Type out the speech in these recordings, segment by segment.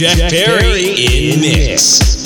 Jack Perry in mix. doing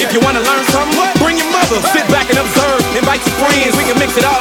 If you wanna learn something, bring your mother. Sit back and observe. Invite your friends. We can mix it all.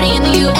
party in the U.S.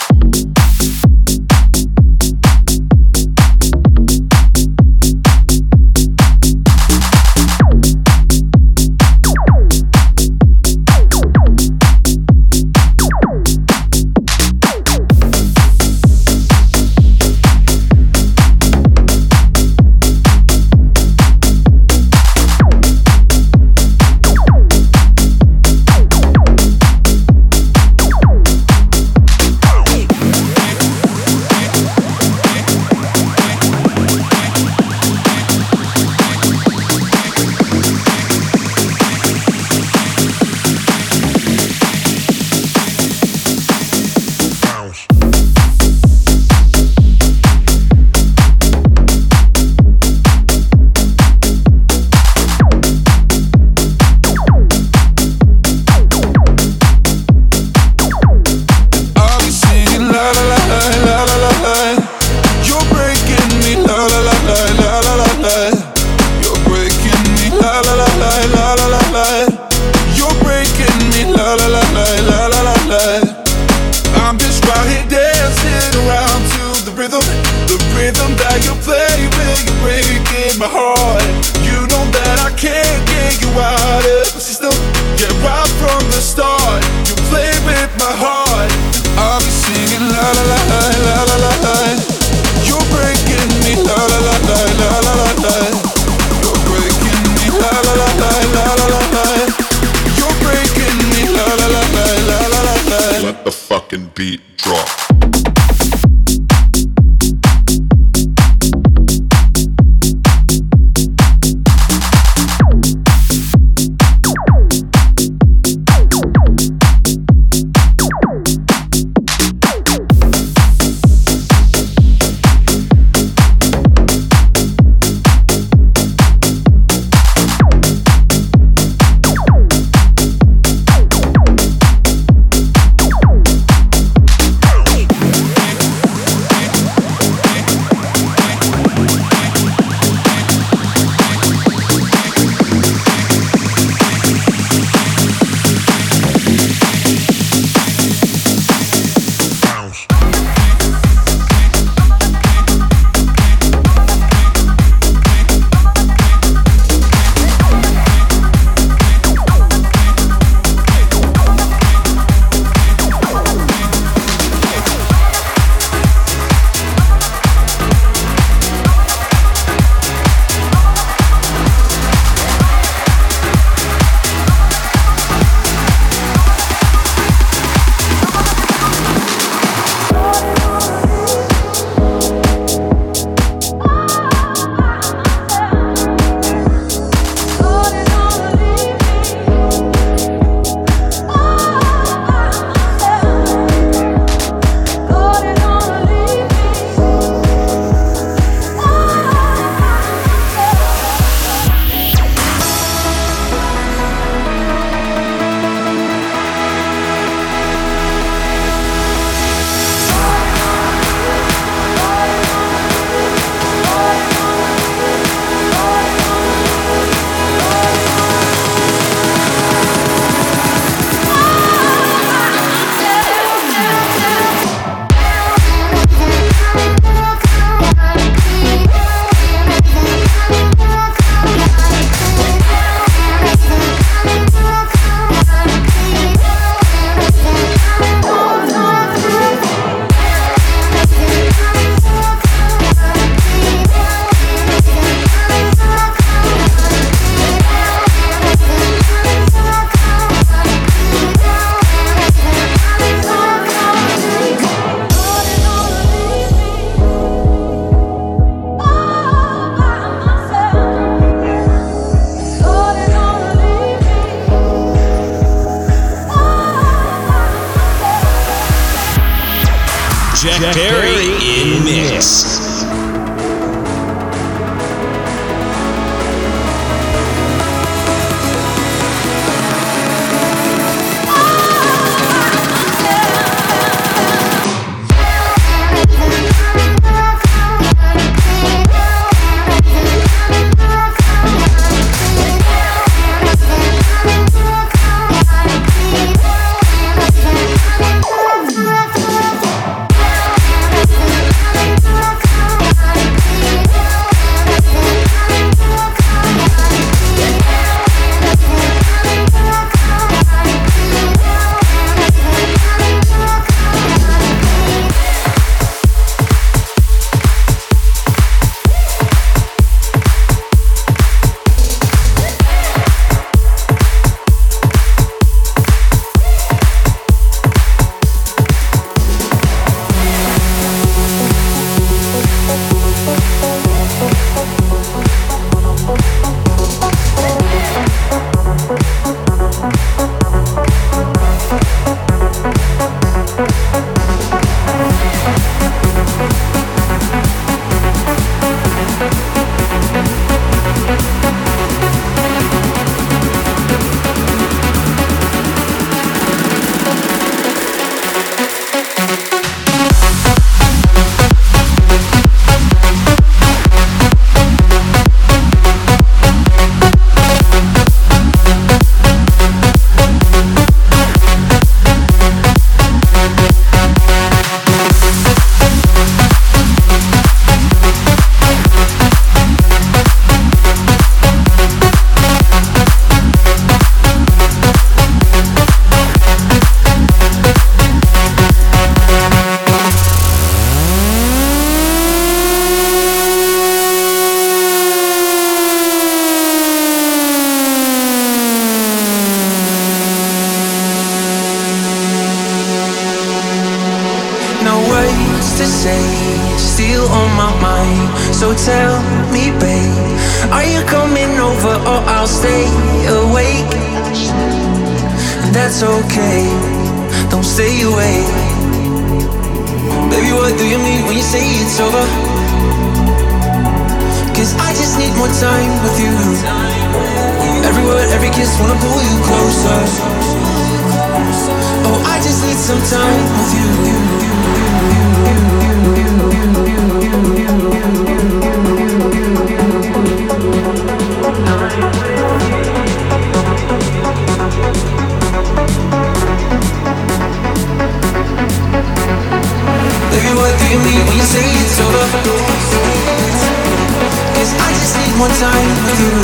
more time with you.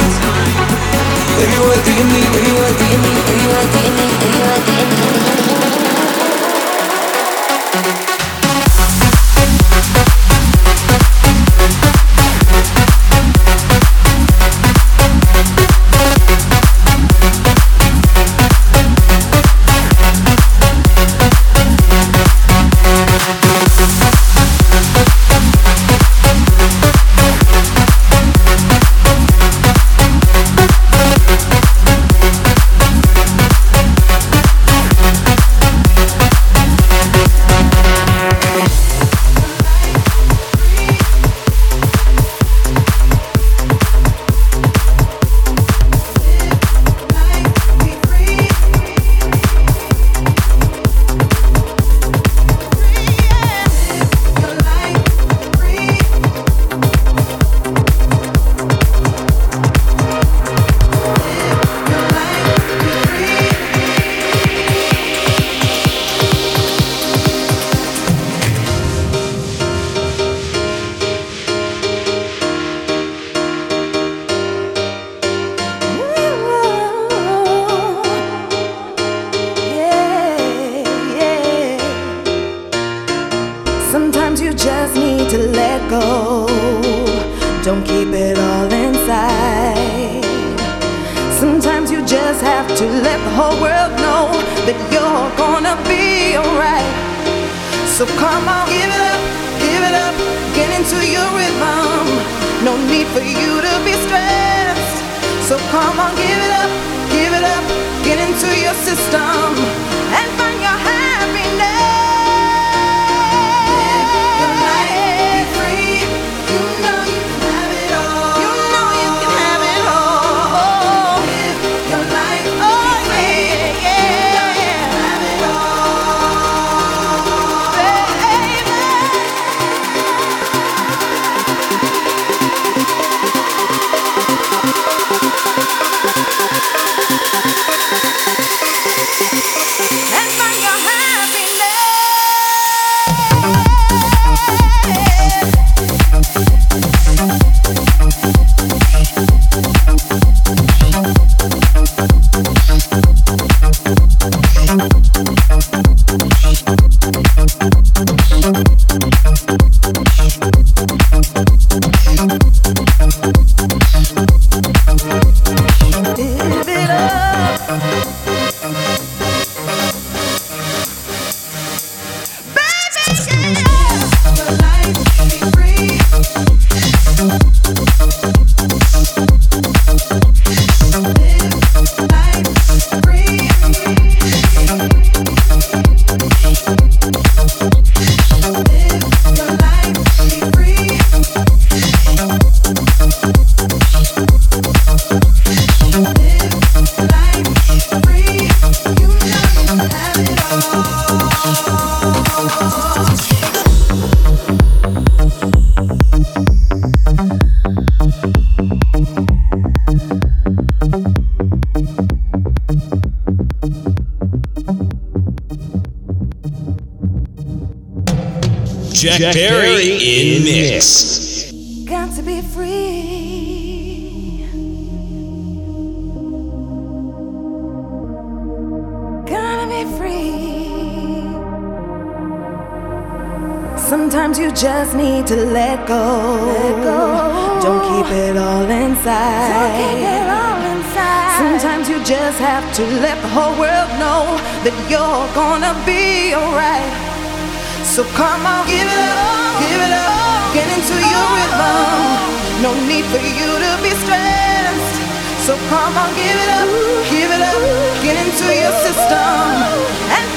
Baby, what do you need? Baby, what do you need? Baby, what do you need? Baby, what do you need? Jack, Jack Perry, in mix. Got to be free. Gotta be free. Sometimes you just need to let go. Let go. Don't keep it all inside. Sometimes you just have to let the whole world know that you're gonna be alright. So come on, give it up, give it up, get into your rhythm. No need for you to be stressed. So come on, give it up, give it up, get into your system and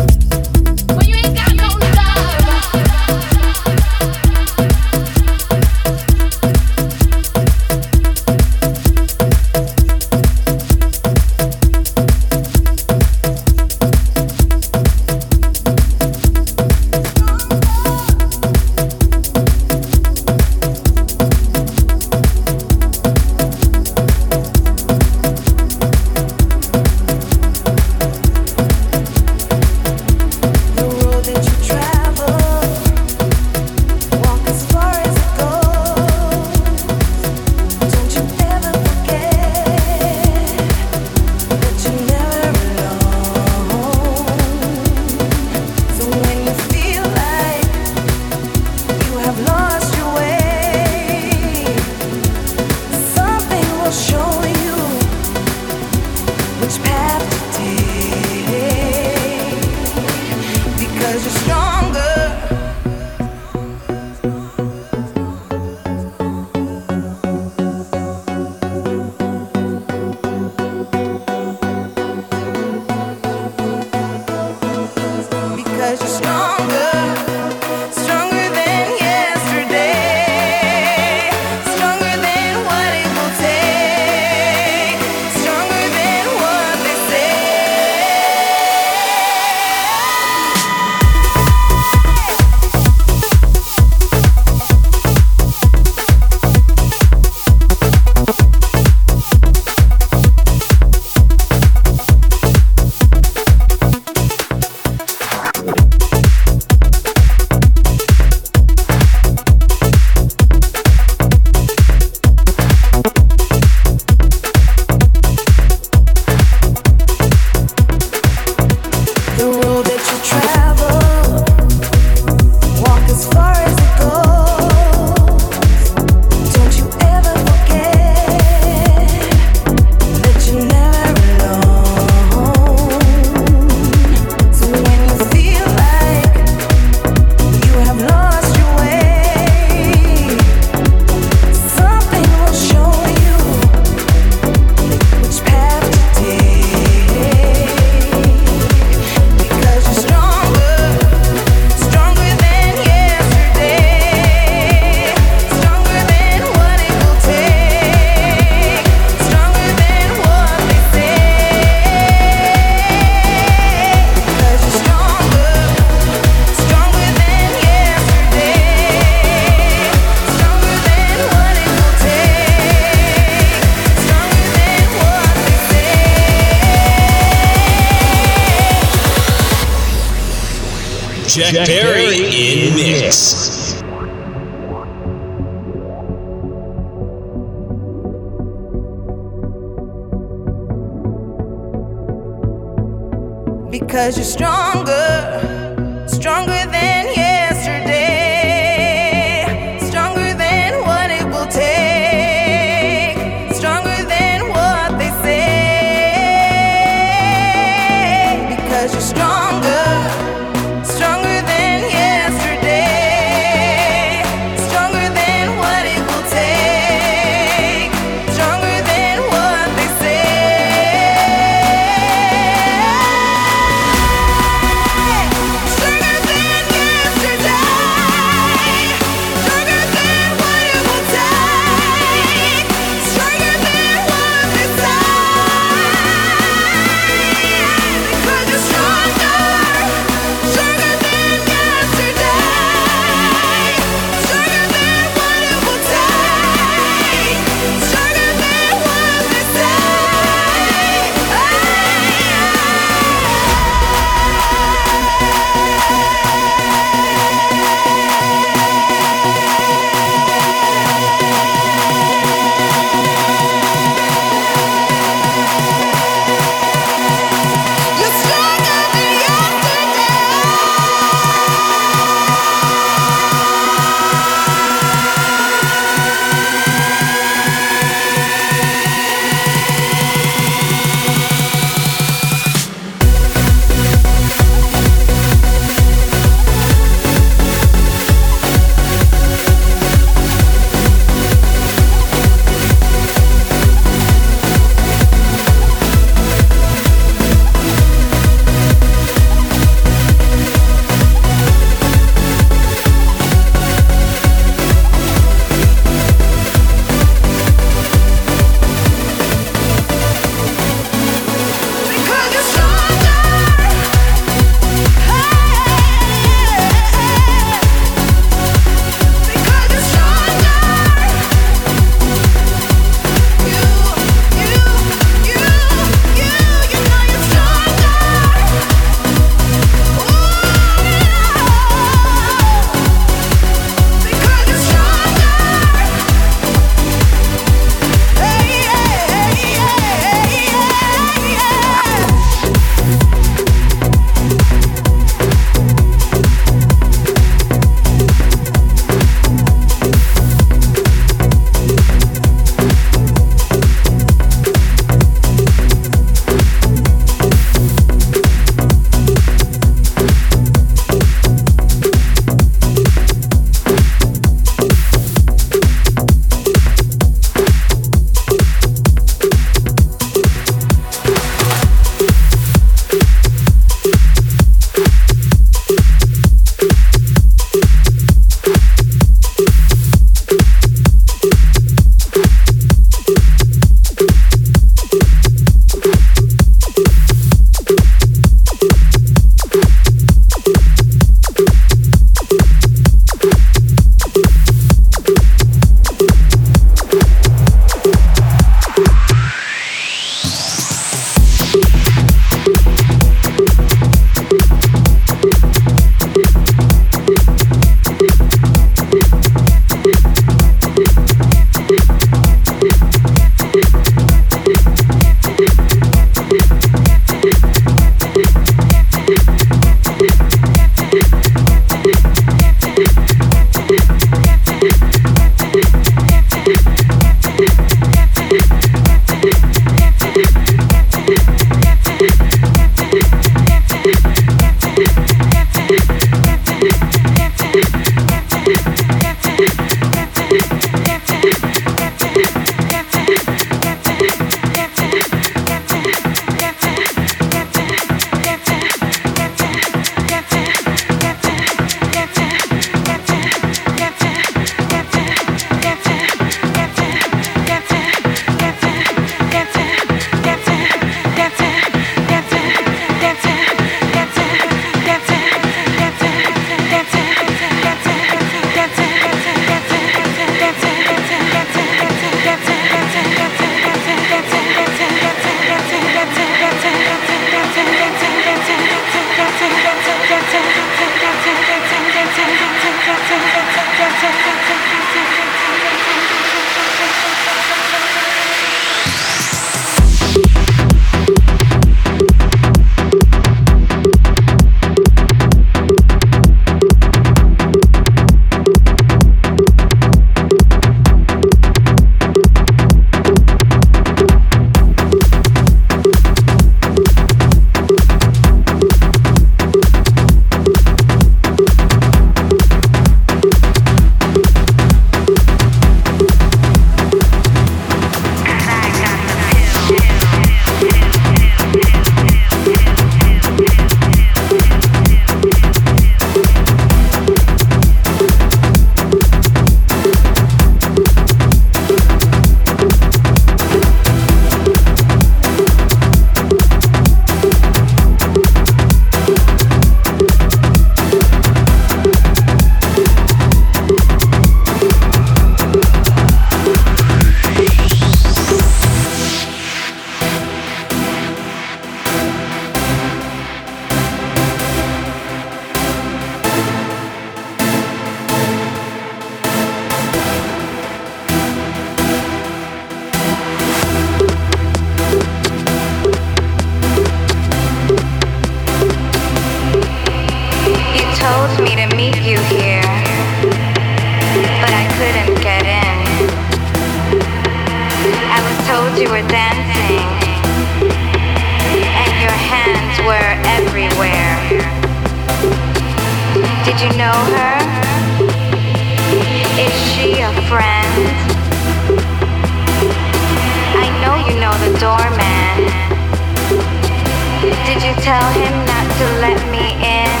Did you tell him not to let me in?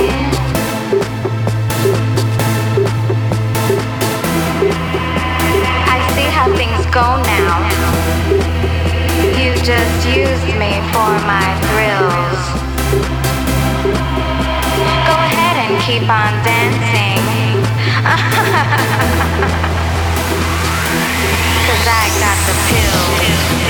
I see how things go now. You just me for my thrills. Go ahead and keep on dancing. Cause I got the pills.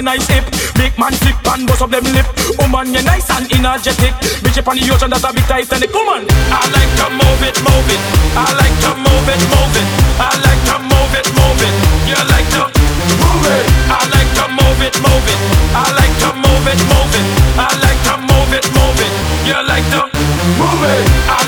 You nice hip. Make man flip and bust up them lip. Woman, you nice and energetic. Bitch up on the ocean that a big titan. Woman, I like to move it, move it. I like to move it, move it. I like to move it, move it. You like to move it. I like to move it, move it. I like to move it, move it. I like to move it, move it. You like to move it. I